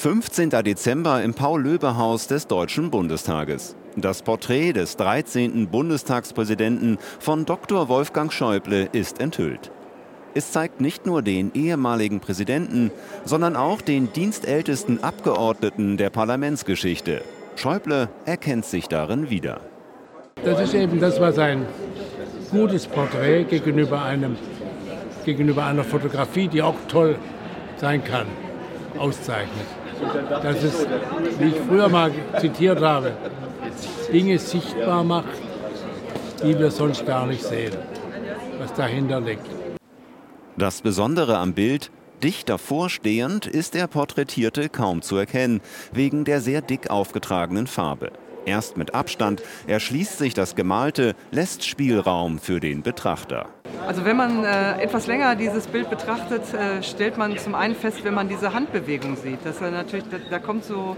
15. Dezember im Paul-Löbe-Haus des Deutschen Bundestages. Das Porträt des 13. Bundestagspräsidenten von Dr. Wolfgang Schäuble ist enthüllt. Es zeigt nicht nur den ehemaligen Präsidenten, sondern auch den dienstältesten Abgeordneten der Parlamentsgeschichte. Schäuble erkennt sich darin wieder. Das ist eben das, was ein gutes Porträt gegenüber, einem, gegenüber einer Fotografie, die auch toll sein kann, auszeichnet. Dass es, wie ich früher mal zitiert habe, Dinge sichtbar macht, die wir sonst gar nicht sehen, was dahinter liegt. Das Besondere am Bild, dicht davor stehend, ist der Porträtierte kaum zu erkennen, wegen der sehr dick aufgetragenen Farbe. Erst mit Abstand erschließt sich das Gemalte, lässt Spielraum für den Betrachter. Also wenn man äh, etwas länger dieses Bild betrachtet, äh, stellt man zum einen fest, wenn man diese Handbewegung sieht, dass er natürlich, da, da kommt so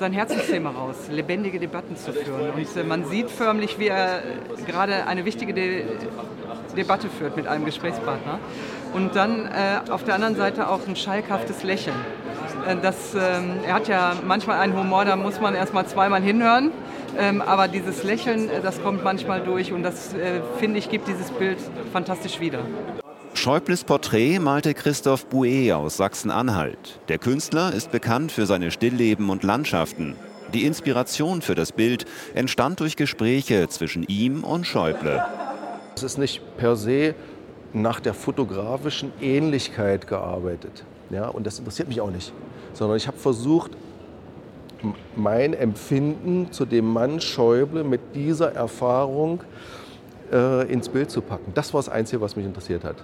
sein Herzensthema raus, lebendige Debatten zu führen. Und äh, man sieht förmlich, wie er gerade eine wichtige De Debatte führt mit einem Gesprächspartner. Und dann äh, auf der anderen Seite auch ein schalkhaftes Lächeln. Äh, das, ähm, er hat ja manchmal einen Humor, da muss man erst mal zweimal hinhören. Ähm, aber dieses Lächeln, äh, das kommt manchmal durch und das, äh, finde ich, gibt dieses Bild fantastisch wieder. Schäubles Porträt malte Christoph Bouet aus Sachsen-Anhalt. Der Künstler ist bekannt für seine Stillleben und Landschaften. Die Inspiration für das Bild entstand durch Gespräche zwischen ihm und Schäuble. Es ist nicht per se nach der fotografischen Ähnlichkeit gearbeitet. Ja, und das interessiert mich auch nicht. Sondern ich habe versucht, mein Empfinden zu dem Mann Schäuble mit dieser Erfahrung äh, ins Bild zu packen. Das war das Einzige, was mich interessiert hat.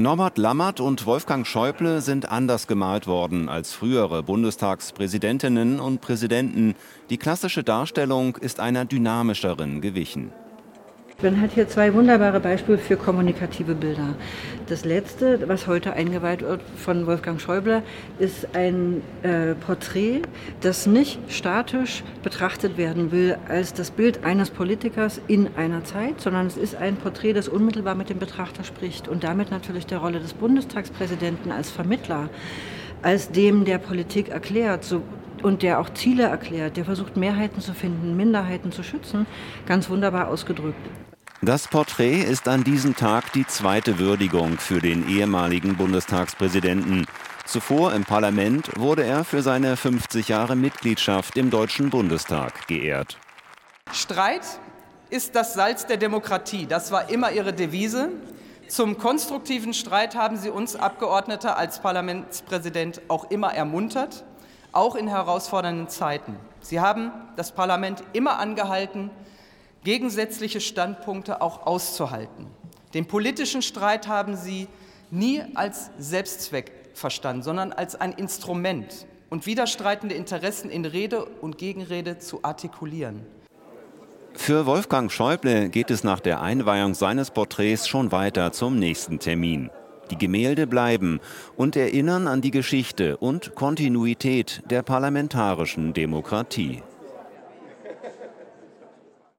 Norbert Lammert und Wolfgang Schäuble sind anders gemalt worden als frühere Bundestagspräsidentinnen und Präsidenten. Die klassische Darstellung ist einer dynamischeren gewichen. Man hat hier zwei wunderbare Beispiele für kommunikative Bilder. Das letzte, was heute eingeweiht wird von Wolfgang Schäuble, ist ein äh, Porträt, das nicht statisch betrachtet werden will als das Bild eines Politikers in einer Zeit, sondern es ist ein Porträt, das unmittelbar mit dem Betrachter spricht und damit natürlich der Rolle des Bundestagspräsidenten als Vermittler, als dem, der Politik erklärt, so, und der auch Ziele erklärt, der versucht Mehrheiten zu finden, Minderheiten zu schützen, ganz wunderbar ausgedrückt. Das Porträt ist an diesem Tag die zweite Würdigung für den ehemaligen Bundestagspräsidenten. Zuvor im Parlament wurde er für seine 50 Jahre Mitgliedschaft im Deutschen Bundestag geehrt. Streit ist das Salz der Demokratie. Das war immer ihre Devise. Zum konstruktiven Streit haben Sie uns Abgeordnete als Parlamentspräsident auch immer ermuntert, auch in herausfordernden Zeiten. Sie haben das Parlament immer angehalten, gegensätzliche Standpunkte auch auszuhalten. Den politischen Streit haben sie nie als Selbstzweck verstanden, sondern als ein Instrument und widerstreitende Interessen in Rede und Gegenrede zu artikulieren. Für Wolfgang Schäuble geht es nach der Einweihung seines Porträts schon weiter zum nächsten Termin. Die Gemälde bleiben und erinnern an die Geschichte und Kontinuität der parlamentarischen Demokratie.